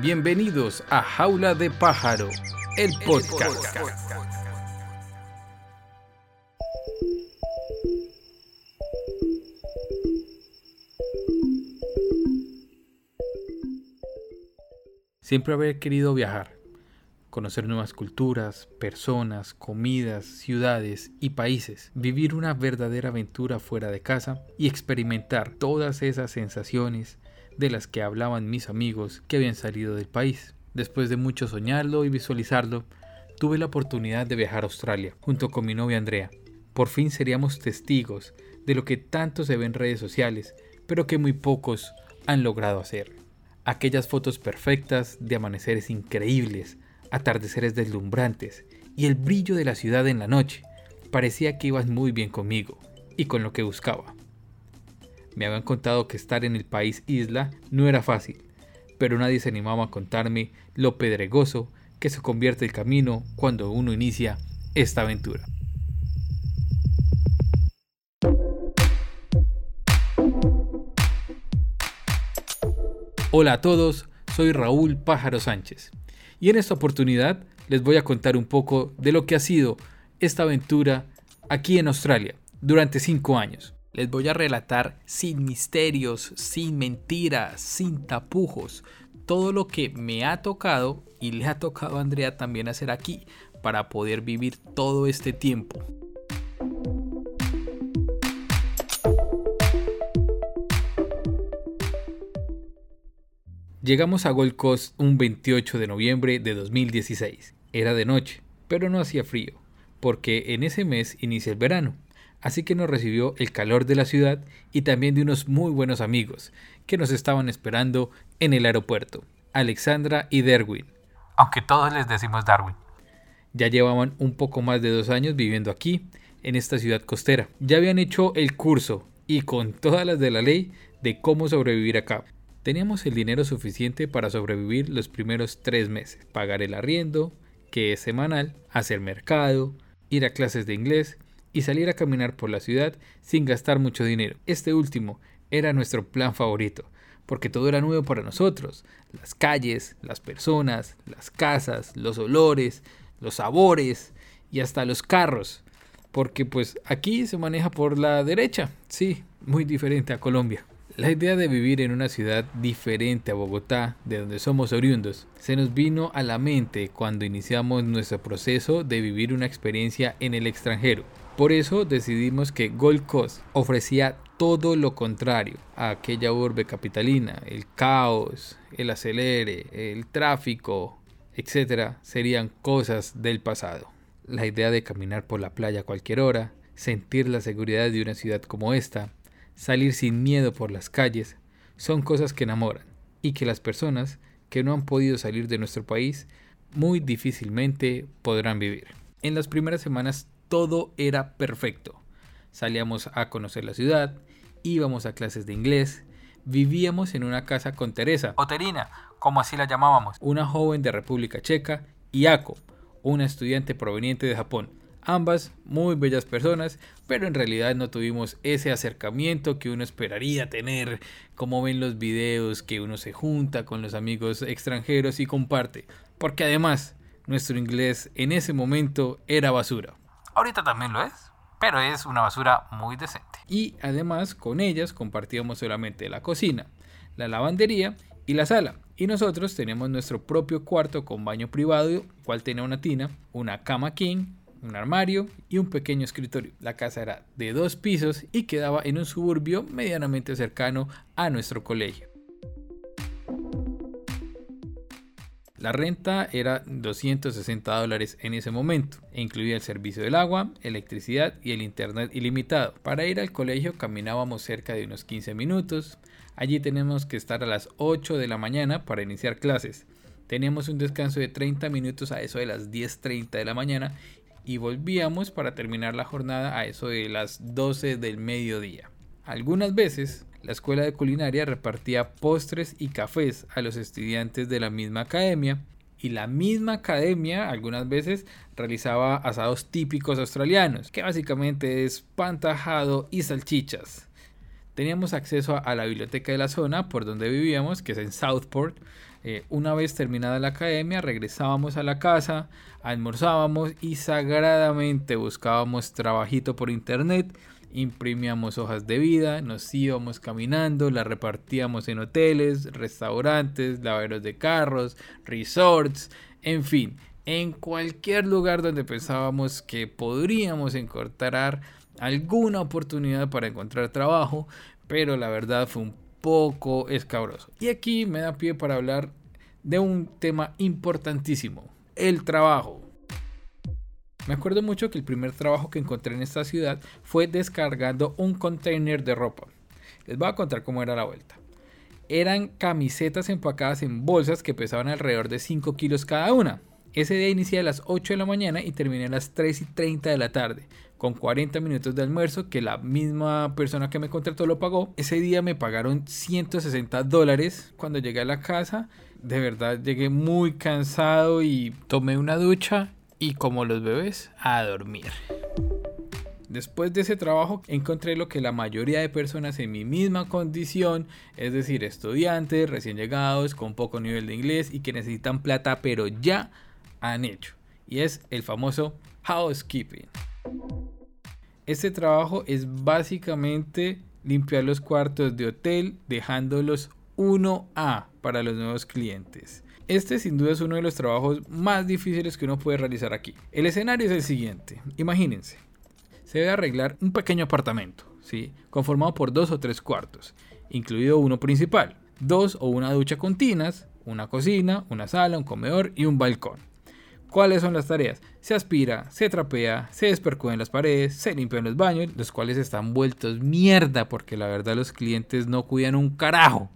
Bienvenidos a Jaula de Pájaro, el podcast. Siempre haber querido viajar, conocer nuevas culturas, personas, comidas, ciudades y países, vivir una verdadera aventura fuera de casa y experimentar todas esas sensaciones de las que hablaban mis amigos que habían salido del país. Después de mucho soñarlo y visualizarlo, tuve la oportunidad de viajar a Australia junto con mi novia Andrea. Por fin seríamos testigos de lo que tanto se ve en redes sociales, pero que muy pocos han logrado hacer. Aquellas fotos perfectas de amaneceres increíbles, atardeceres deslumbrantes y el brillo de la ciudad en la noche, parecía que ibas muy bien conmigo y con lo que buscaba. Me habían contado que estar en el país isla no era fácil, pero nadie se animaba a contarme lo pedregoso que se convierte el camino cuando uno inicia esta aventura. Hola a todos, soy Raúl Pájaro Sánchez y en esta oportunidad les voy a contar un poco de lo que ha sido esta aventura aquí en Australia durante 5 años. Les voy a relatar sin misterios, sin mentiras, sin tapujos, todo lo que me ha tocado y le ha tocado a Andrea también hacer aquí para poder vivir todo este tiempo. Llegamos a Gold Coast un 28 de noviembre de 2016. Era de noche, pero no hacía frío, porque en ese mes inicia el verano así que nos recibió el calor de la ciudad y también de unos muy buenos amigos que nos estaban esperando en el aeropuerto, Alexandra y Derwin. Aunque todos les decimos Darwin. Ya llevaban un poco más de dos años viviendo aquí, en esta ciudad costera. Ya habían hecho el curso y con todas las de la ley de cómo sobrevivir acá. Teníamos el dinero suficiente para sobrevivir los primeros tres meses, pagar el arriendo, que es semanal, hacer mercado, ir a clases de inglés y salir a caminar por la ciudad sin gastar mucho dinero. Este último era nuestro plan favorito, porque todo era nuevo para nosotros. Las calles, las personas, las casas, los olores, los sabores y hasta los carros. Porque pues aquí se maneja por la derecha, sí, muy diferente a Colombia. La idea de vivir en una ciudad diferente a Bogotá, de donde somos oriundos, se nos vino a la mente cuando iniciamos nuestro proceso de vivir una experiencia en el extranjero. Por eso decidimos que Gold Coast ofrecía todo lo contrario a aquella urbe capitalina. El caos, el acelere, el tráfico, etc. serían cosas del pasado. La idea de caminar por la playa a cualquier hora, sentir la seguridad de una ciudad como esta, salir sin miedo por las calles, son cosas que enamoran y que las personas que no han podido salir de nuestro país muy difícilmente podrán vivir. En las primeras semanas todo era perfecto. Salíamos a conocer la ciudad, íbamos a clases de inglés, vivíamos en una casa con Teresa, o Terina, como así la llamábamos, una joven de República Checa, y Ako, una estudiante proveniente de Japón. Ambas muy bellas personas, pero en realidad no tuvimos ese acercamiento que uno esperaría tener, como ven los videos que uno se junta con los amigos extranjeros y comparte, porque además nuestro inglés en ese momento era basura. Ahorita también lo es, pero es una basura muy decente. Y además con ellas compartíamos solamente la cocina, la lavandería y la sala. Y nosotros tenemos nuestro propio cuarto con baño privado, cual tenía una tina, una cama king, un armario y un pequeño escritorio. La casa era de dos pisos y quedaba en un suburbio medianamente cercano a nuestro colegio. La renta era 260 dólares en ese momento e incluía el servicio del agua, electricidad y el internet ilimitado. Para ir al colegio caminábamos cerca de unos 15 minutos. Allí tenemos que estar a las 8 de la mañana para iniciar clases. Teníamos un descanso de 30 minutos a eso de las 10.30 de la mañana y volvíamos para terminar la jornada a eso de las 12 del mediodía. Algunas veces la escuela de culinaria repartía postres y cafés a los estudiantes de la misma academia y la misma academia algunas veces realizaba asados típicos australianos, que básicamente es pan tajado y salchichas. Teníamos acceso a la biblioteca de la zona por donde vivíamos, que es en Southport, Eh, una vez terminada la academia, regresábamos a la casa, almorzábamos y sagradamente buscábamos trabajito por internet, imprimíamos hojas de vida, nos íbamos caminando, las repartíamos en hoteles, restaurantes, lavaderos de carros, resorts, en fin, en cualquier lugar donde pensábamos que podríamos encontrar alguna oportunidad para encontrar trabajo, pero la verdad fue un poco escabroso. Y aquí me da pie para hablar de un tema importantísimo, el trabajo. Me acuerdo mucho que el primer trabajo que encontré en esta ciudad fue descargando un container de ropa. Les voy a contar cómo era la vuelta. Eran camisetas empacadas en bolsas que pesaban alrededor de 5 kilos cada una. Ese día inicié a las 8 de la mañana y terminé a las 3 y 30 de la tarde, con 40 minutos de almuerzo que la misma persona que me contrató lo pagó. Ese día me pagaron 160 dólares cuando llegué a la casa. De verdad llegué muy cansado y tomé una ducha y como los bebés a dormir. Después de ese trabajo encontré lo que la mayoría de personas en mi misma condición, es decir, estudiantes recién llegados con poco nivel de inglés y que necesitan plata pero ya han hecho. Y es el famoso housekeeping. Este trabajo es básicamente limpiar los cuartos de hotel dejándolos 1A para los nuevos clientes. Este sin duda es uno de los trabajos más difíciles que uno puede realizar aquí. El escenario es el siguiente. Imagínense. Se debe arreglar un pequeño apartamento, ¿sí? conformado por dos o tres cuartos, incluido uno principal, dos o una ducha con tinas, una cocina, una sala, un comedor y un balcón. ¿Cuáles son las tareas? Se aspira, se trapea, se despercuden las paredes, se limpian los baños, los cuales están vueltos mierda porque la verdad los clientes no cuidan un carajo.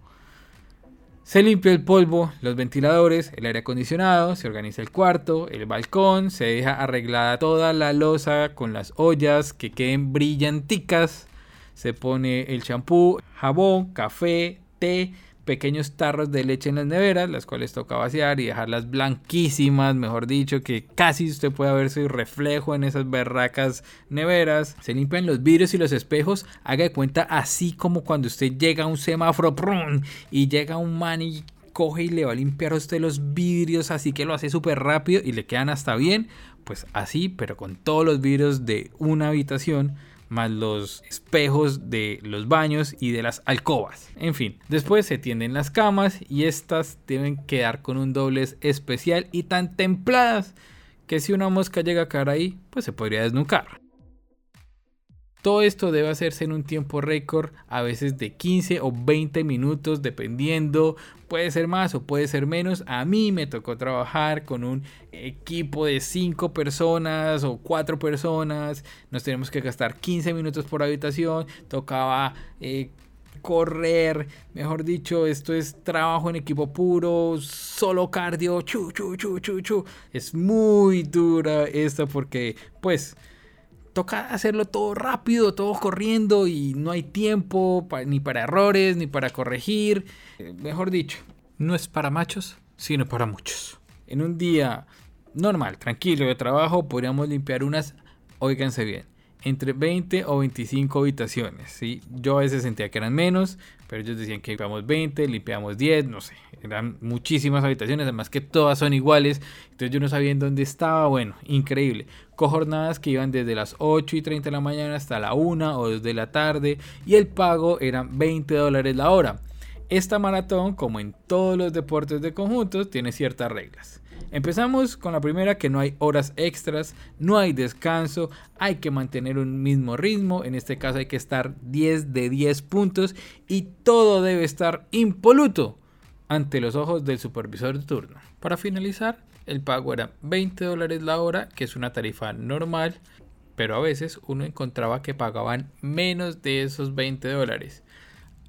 Se limpia el polvo, los ventiladores, el aire acondicionado, se organiza el cuarto, el balcón, se deja arreglada toda la losa con las ollas que queden brillanticas, se pone el champú, jabón, café, té, pequeños tarros de leche en las neveras, las cuales toca vaciar y dejarlas blanquísimas, mejor dicho, que casi usted pueda ver su reflejo en esas berracas neveras. Se limpian los vidrios y los espejos, haga de cuenta así como cuando usted llega a un semáforo y llega un man y coge y le va a limpiar a usted los vidrios, así que lo hace súper rápido y le quedan hasta bien, pues así, pero con todos los vidrios de una habitación más los espejos de los baños y de las alcobas. En fin, después se tienden las camas y estas deben quedar con un doblez especial y tan templadas que si una mosca llega a caer ahí, pues se podría desnucar. Todo esto debe hacerse en un tiempo récord, a veces de 15 o 20 minutos, dependiendo. Puede ser más o puede ser menos. A mí me tocó trabajar con un equipo de 5 personas o 4 personas. Nos tenemos que gastar 15 minutos por habitación. Tocaba eh, correr, mejor dicho, esto es trabajo en equipo puro, solo cardio, chu, chu, chu, chu, chu. Es muy dura esto porque, pues, toca hacerlo todo rápido, todo corriendo y no hay tiempo ni para errores, ni para corregir. Eh, mejor dicho, no es para machos, sino para muchos. En un día normal, tranquilo de trabajo, podríamos limpiar unas, óiganse bien, entre 20 o 25 habitaciones. ¿sí? Yo a veces sentía que eran menos, pero ellos decían que limpiamos 20, limpiamos 10, no sé. Eran muchísimas habitaciones, además que todas son iguales. Entonces yo no sabía en dónde estaba. Bueno, increíble. Con jornadas que iban desde las 8 y 30 de la mañana hasta la 1 o 2 de la tarde. Y el pago eran 20 dólares la hora. Esta maratón, como en todos los deportes de conjuntos, tiene ciertas reglas. Empezamos con la primera que no hay horas extras, no hay descanso, hay que mantener un mismo ritmo, en este caso hay que estar 10 de 10 puntos y todo debe estar impoluto ante los ojos del supervisor de turno. Para finalizar, el pago era 20 dólares la hora, que es una tarifa normal, pero a veces uno encontraba que pagaban menos de esos 20 dólares.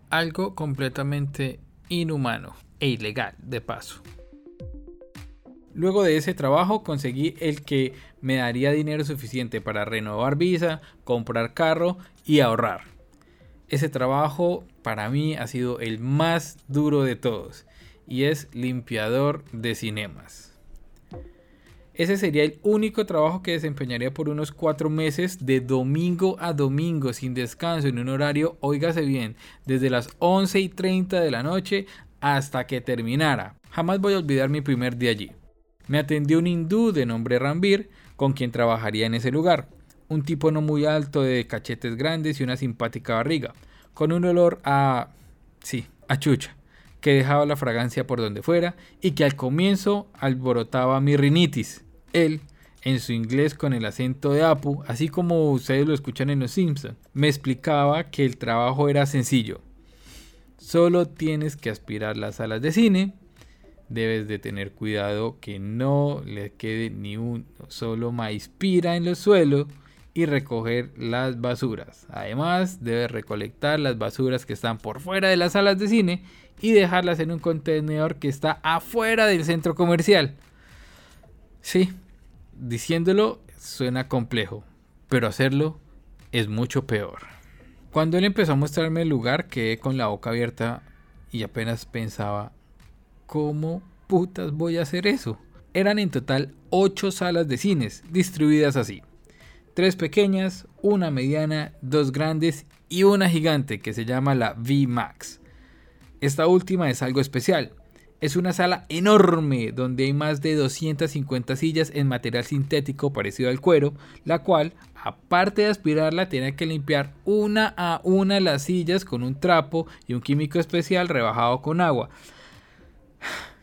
Algo completamente inhumano e ilegal de paso. Luego de ese trabajo conseguí el que me daría dinero suficiente para renovar visa, comprar carro y ahorrar. Ese trabajo para mí ha sido el más duro de todos y es limpiador de cinemas. Ese sería el único trabajo que desempeñaría por unos cuatro meses de domingo a domingo sin descanso en un horario, óigase bien, desde las 11 y 30 de la noche hasta que terminara. Jamás voy a olvidar mi primer día allí. Me atendió un hindú de nombre Rambir, con quien trabajaría en ese lugar. Un tipo no muy alto, de cachetes grandes y una simpática barriga, con un olor a... sí, a chucha, que dejaba la fragancia por donde fuera y que al comienzo alborotaba mi rinitis. Él, en su inglés con el acento de Apu, así como ustedes lo escuchan en Los Simpsons, me explicaba que el trabajo era sencillo. Solo tienes que aspirar las salas de cine, debes de tener cuidado que no le quede ni un solo maíz pira en los suelos y recoger las basuras. Además, debes recolectar las basuras que están por fuera de las salas de cine y dejarlas en un contenedor que está afuera del centro comercial. Sí, diciéndolo suena complejo, pero hacerlo es mucho peor. Cuando él empezó a mostrarme el lugar, quedé con la boca abierta y apenas pensaba, ¿cómo putas voy a hacer eso? Eran en total 8 salas de cines, distribuidas así. Tres pequeñas, una mediana, dos grandes y una gigante que se llama la V-Max. Esta última es algo especial, es una sala enorme donde hay más de 250 sillas en material sintético parecido al cuero, la cual, aparte de aspirarla, tiene que limpiar una a una las sillas con un trapo y un químico especial rebajado con agua.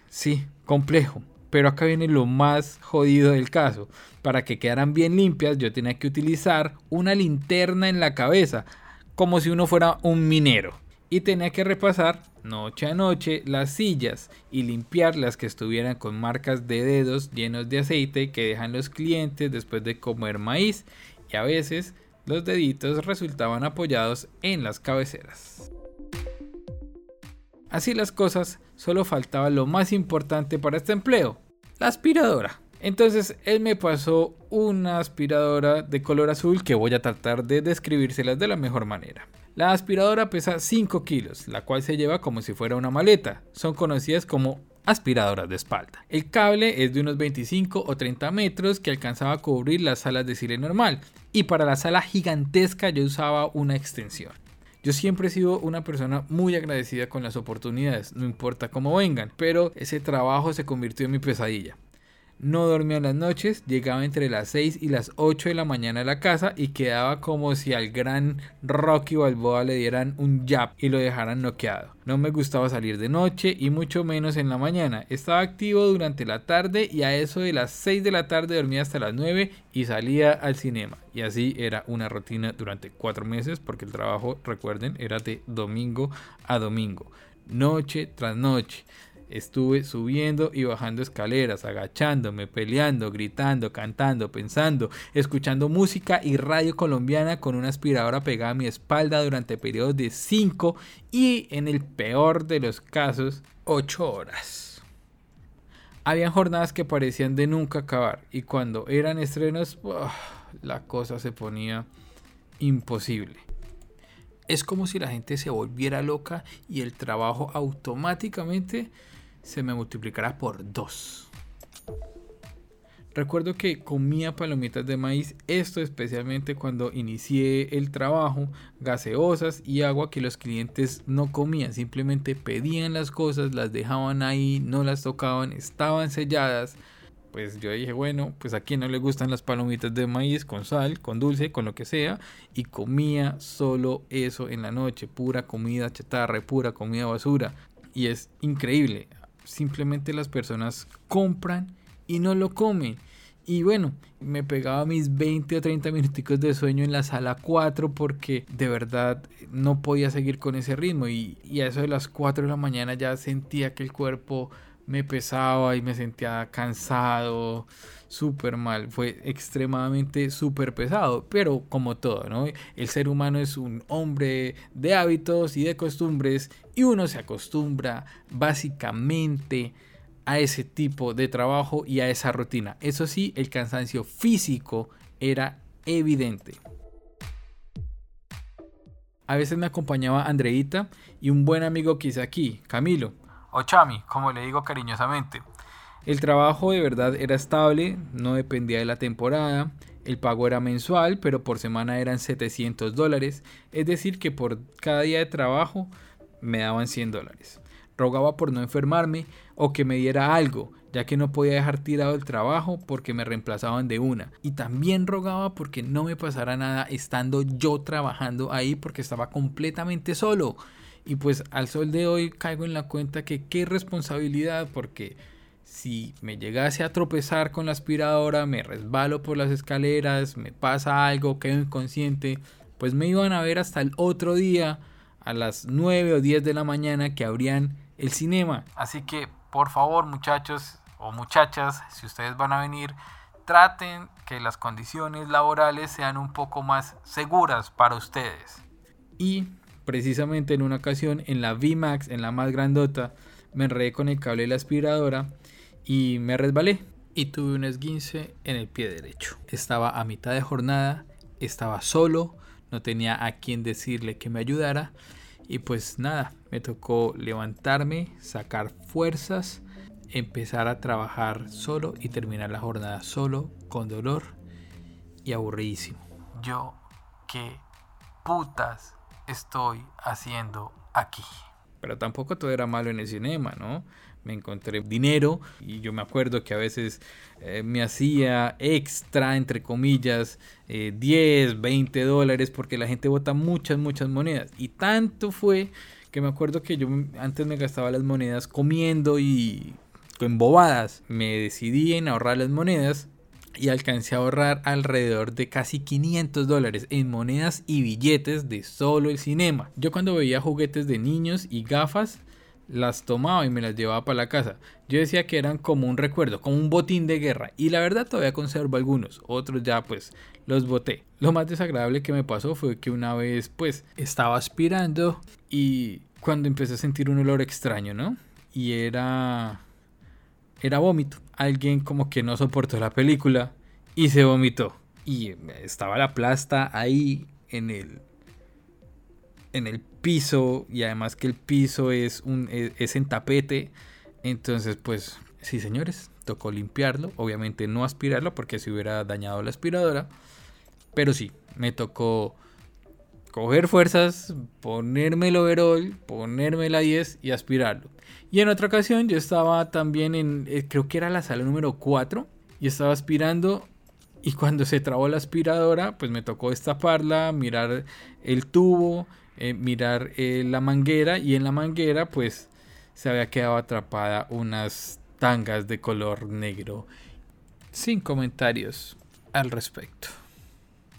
Sí, complejo. Pero acá viene lo más jodido del caso. Para que quedaran bien limpias, yo tenía que utilizar una linterna en la cabeza, como si uno fuera un minero y tenía que repasar noche a noche las sillas y limpiar las que estuvieran con marcas de dedos llenos de aceite que dejan los clientes después de comer maíz y a veces los deditos resultaban apoyados en las cabeceras. Así las cosas, solo faltaba lo más importante para este empleo, la aspiradora. Entonces él me pasó una aspiradora de color azul que voy a tratar de describírselas de la mejor manera. La aspiradora pesa 5 kilos, la cual se lleva como si fuera una maleta. Son conocidas como aspiradoras de espalda. El cable es de unos 25 o 30 metros que alcanzaba a cubrir las salas de cine normal y para la sala gigantesca yo usaba una extensión. Yo siempre he sido una persona muy agradecida con las oportunidades, no importa cómo vengan, pero ese trabajo se convirtió en mi pesadilla. No dormía en las noches, llegaba entre las 6 y las 8 de la mañana a la casa y quedaba como si al gran Rocky Balboa le dieran un jab y lo dejaran noqueado. No me gustaba salir de noche y mucho menos en la mañana. Estaba activo durante la tarde y a eso de las 6 de la tarde dormía hasta las 9 y salía al cinema. Y así era una rutina durante 4 meses porque el trabajo, recuerden, era de domingo a domingo, noche tras noche. Estuve subiendo y bajando escaleras, agachándome, peleando, gritando, cantando, pensando, escuchando música y radio colombiana con una aspiradora pegada a mi espalda durante periodos de 5 y, en el peor de los casos, 8 horas. Habían jornadas que parecían de nunca acabar y cuando eran estrenos, la cosa se ponía imposible. Es como si la gente se volviera loca y el trabajo automáticamente se me multiplicará por 2. Recuerdo que comía palomitas de maíz, esto especialmente cuando inicié el trabajo, gaseosas y agua que los clientes no comían, simplemente pedían las cosas, las dejaban ahí, no las tocaban, estaban selladas. Pues yo dije, bueno, pues a quien no le gustan las palomitas de maíz con sal, con dulce, con lo que sea, y comía solo eso en la noche, pura comida chatarra, pura comida basura. Y es increíble simplemente las personas compran y no lo comen. Y bueno, me pegaba mis 20 o 30 minuticos de sueño en la sala 4 porque de verdad no podía seguir con ese ritmo. Y, y, a eso de las 4 de la mañana ya sentía que el cuerpo me pesaba y me sentía cansado, súper mal. Fue extremadamente súper pesado. Pero como todo, ¿no? El ser humano es un hombre de hábitos y de costumbres y uno se acostumbra básicamente a ese tipo de trabajo y a esa rutina. Eso sí, el cansancio físico era evidente. A veces me acompañaba Andreita y un buen amigo que hice aquí, Camilo, o Chami, como le digo cariñosamente. El trabajo de verdad era estable, no dependía de la temporada, el pago era mensual, pero por semana eran 700 dólares, es decir que por cada día de trabajo me daban 100 dólares. Rogaba por no enfermarme o que me diera algo, ya que no podía dejar tirado el trabajo porque me reemplazaban de una. Y también rogaba porque no me pasara nada estando yo trabajando ahí porque estaba completamente solo. Y pues al sol de hoy caigo en la cuenta que qué responsabilidad porque si me llegase a tropezar con la aspiradora, me resbalo por las escaleras, me pasa algo, quedo inconsciente, pues me iban a ver hasta el otro día a las 9 o 10 de la mañana que abrían el cinema. Así que por favor muchachos o muchachas, si ustedes van a venir, traten que las condiciones laborales sean un poco más seguras para ustedes. Y precisamente en una ocasión en la VMAX, en la más grandota, me enredé con el cable de la aspiradora y me resbalé y tuve un esguince en el pie derecho. Estaba a mitad de jornada, estaba solo, no tenía a quien decirle que me ayudara y pues nada, me tocó levantarme, sacar fuerzas, empezar a trabajar solo y terminar la jornada solo, con dolor y aburridísimo. Yo, ¿qué putas estoy haciendo aquí? Pero tampoco todo era malo en el cinema, ¿no? me encontré dinero y yo me acuerdo que a veces eh, me hacía extra, entre comillas, 10, eh, 20 dólares porque la gente bota muchas, muchas monedas. Y tanto fue que me acuerdo que yo antes me gastaba las monedas comiendo y con bobadas. Me decidí en ahorrar las monedas y alcancé a ahorrar alrededor de casi 500 dólares en monedas y billetes de solo el cinema. Yo cuando veía juguetes de niños y gafas, las tomaba y me las llevaba para la casa. Yo decía que eran como un recuerdo, como un botín de guerra. Y la verdad todavía conservo algunos, otros ya pues los boté. Lo más desagradable que me pasó fue que una vez pues estaba aspirando y cuando empecé a sentir un olor extraño, ¿no? Y era... Era vómito. Alguien como que no soportó la película y se vomitó. Y estaba la plasta ahí en el en el piso y además que el piso es, un, e, es, en tapete. Entonces, pues sí, señores, tocó limpiarlo. Obviamente no aspirarlo porque se hubiera dañado la aspiradora. Pero sí, me tocó coger fuerzas, ponerme el overall, ponerme la 10 y aspirarlo. Y en otra ocasión yo estaba también en, eh, creo que era la sala número 4, y estaba aspirando y cuando se trabó la aspiradora, pues me tocó destaparla, mirar el tubo, eh, mirar eh, la manguera y en la manguera pues se había quedado atrapada unas tangas de color negro sin comentarios al respecto.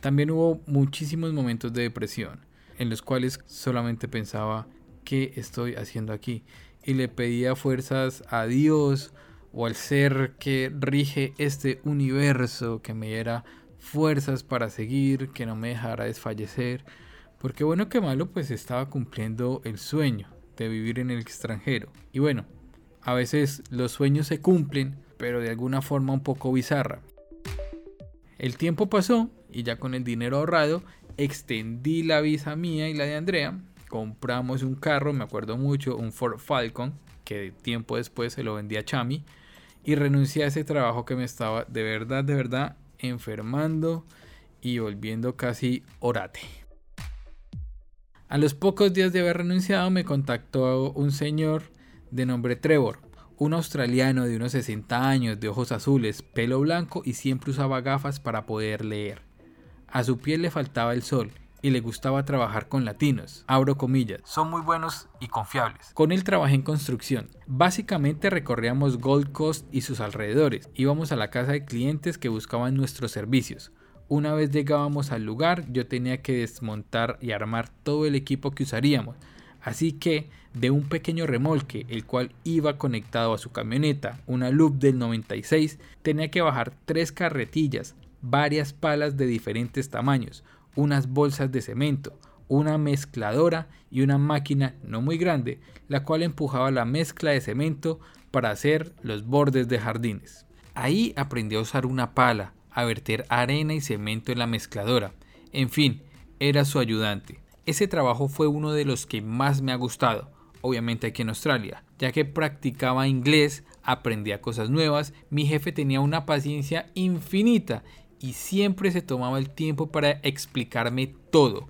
También hubo muchísimos momentos de depresión en los cuales solamente pensaba qué estoy haciendo aquí y le pedía fuerzas a Dios o al ser que rige este universo que me diera fuerzas para seguir, que no me dejara desfallecer porque bueno que malo pues estaba cumpliendo el sueño de vivir en el extranjero. Y bueno, a veces los sueños se cumplen, pero de alguna forma un poco bizarra. El tiempo pasó y ya con el dinero ahorrado extendí la visa mía y la de Andrea. Compramos un carro, me acuerdo mucho, un Ford Falcon, que tiempo después se lo vendí a Chami. Y renuncié a ese trabajo que me estaba de verdad, de verdad enfermando y volviendo casi orate. A los pocos días de haber renunciado me contactó un señor de nombre Trevor, un australiano de unos 60 años, de ojos azules, pelo blanco y siempre usaba gafas para poder leer. A su piel le faltaba el sol y le gustaba trabajar con latinos. Abro comillas. Son muy buenos y confiables. Con él trabajé en construcción. Básicamente recorríamos Gold Coast y sus alrededores. Íbamos a la casa de clientes que buscaban nuestros servicios. Una vez llegábamos al lugar, yo tenía que desmontar y armar todo el equipo que usaríamos. Así que de un pequeño remolque, el cual iba conectado a su camioneta, una Loop del 96, tenía que bajar tres carretillas, varias palas de diferentes tamaños, unas bolsas de cemento, una mezcladora y una máquina no muy grande, la cual empujaba la mezcla de cemento para hacer los bordes de jardines. Ahí aprendí a usar una pala, a verter arena y cemento en la mezcladora. En fin, era su ayudante. Ese trabajo fue uno de los que más me ha gustado, obviamente aquí en Australia, ya que practicaba inglés, aprendía cosas nuevas, mi jefe tenía una paciencia infinita y siempre se tomaba el tiempo para explicarme todo.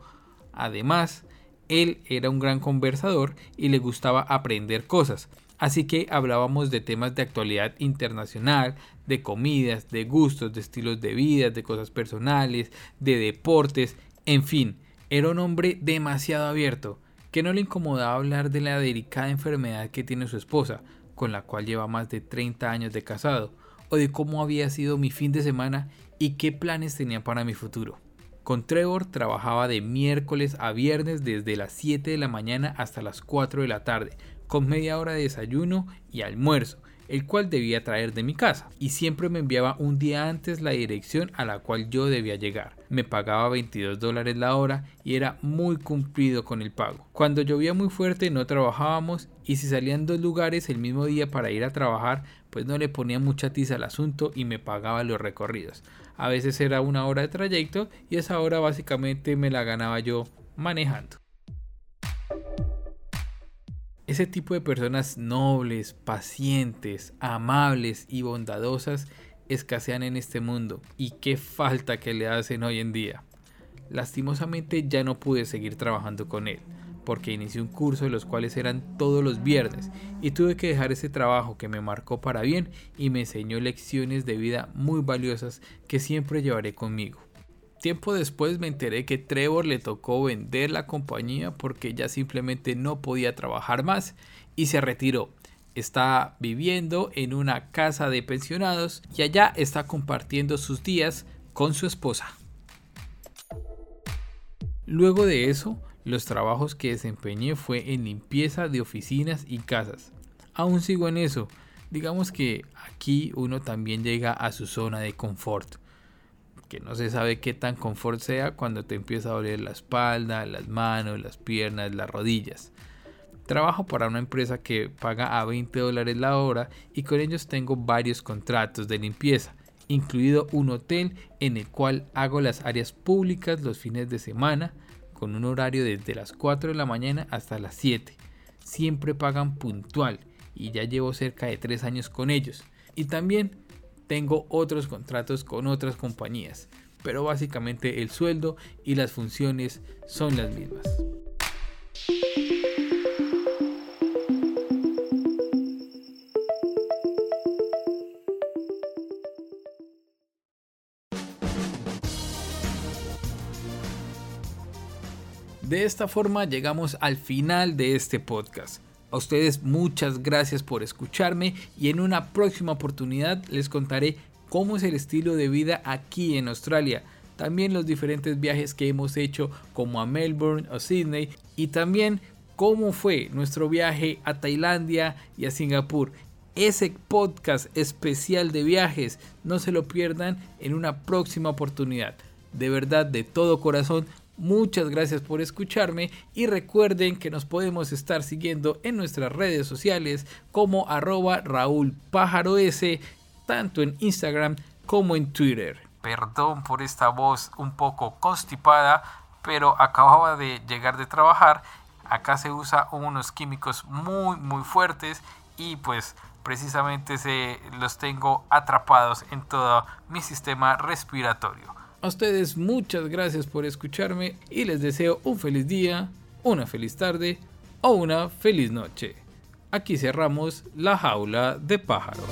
Además, Él era un gran conversador y le gustaba aprender cosas, así que hablábamos de temas de actualidad internacional, de comidas, de gustos, de estilos de vida, de cosas personales, de deportes, en fin, era un hombre demasiado abierto, que no le incomodaba hablar de la delicada enfermedad que tiene su esposa, con la cual lleva más de 30 años de casado, o de cómo había sido mi fin de semana y qué planes tenía para mi futuro. Con Trevor trabajaba de miércoles a viernes desde las 7 de la mañana hasta las 4 de la tarde, con media hora de desayuno y almuerzo, el cual debía traer de mi casa, y siempre me enviaba un día antes la dirección a la cual yo debía llegar. Me pagaba 22 dólares la hora y era muy cumplido con el pago. Cuando llovía muy fuerte no trabajábamos y si salían dos lugares el mismo día para ir a trabajar, pues no le ponía mucha tiza al asunto y me pagaba los recorridos. A veces era una hora de trayecto y esa hora básicamente me la ganaba yo manejando. Ese tipo de personas nobles, pacientes, amables y bondadosas escasean en este mundo y qué falta que le hacen hoy en día. Lastimosamente ya no pude seguir trabajando con él porque inicié un curso de los cuales eran todos los viernes y tuve que dejar ese trabajo que me marcó para bien y me enseñó lecciones de vida muy valiosas que siempre llevaré conmigo. Tiempo después me enteré que Trevor le tocó vender la compañía porque ya simplemente no podía trabajar más y se retiró. Está viviendo en una casa de pensionados y allá está compartiendo sus días con su esposa. Luego de eso, los trabajos que desempeñé fue en limpieza de oficinas y casas. Aún sigo en eso. Digamos que aquí uno también llega a su zona de confort que no se sabe qué tan confort sea cuando te empieza a doler la espalda, las manos, las piernas, las rodillas. Trabajo para una empresa que paga a 20 dólares la hora y con ellos tengo varios contratos de limpieza, incluido un hotel en el cual hago las áreas públicas los fines de semana con un horario desde las 4 de la mañana hasta las 7. Siempre pagan puntual y ya llevo cerca de 3 años con ellos. Y también tengo otros contratos con otras compañías, pero básicamente el sueldo y las funciones son las mismas. De esta forma llegamos al final de este podcast. A ustedes muchas gracias por escucharme y en una próxima oportunidad les contaré cómo es el estilo de vida aquí en Australia. También los diferentes viajes que hemos hecho como a Melbourne o Sydney y también cómo fue nuestro viaje a Tailandia y a Singapur. Ese podcast especial de viajes no se lo pierdan en una próxima oportunidad. De verdad, de todo corazón, Muchas gracias por escucharme y recuerden que nos podemos estar siguiendo en nuestras redes sociales como arroba Raúl tanto en Instagram como en Twitter. Perdón por esta voz un poco constipada, pero acababa de llegar de trabajar. Acá se usa unos químicos muy muy fuertes y pues precisamente se los tengo atrapados en todo mi sistema respiratorio. A ustedes muchas gracias por escucharme y les deseo un feliz día, una feliz tarde o una feliz noche. Aquí cerramos la jaula de pájaro.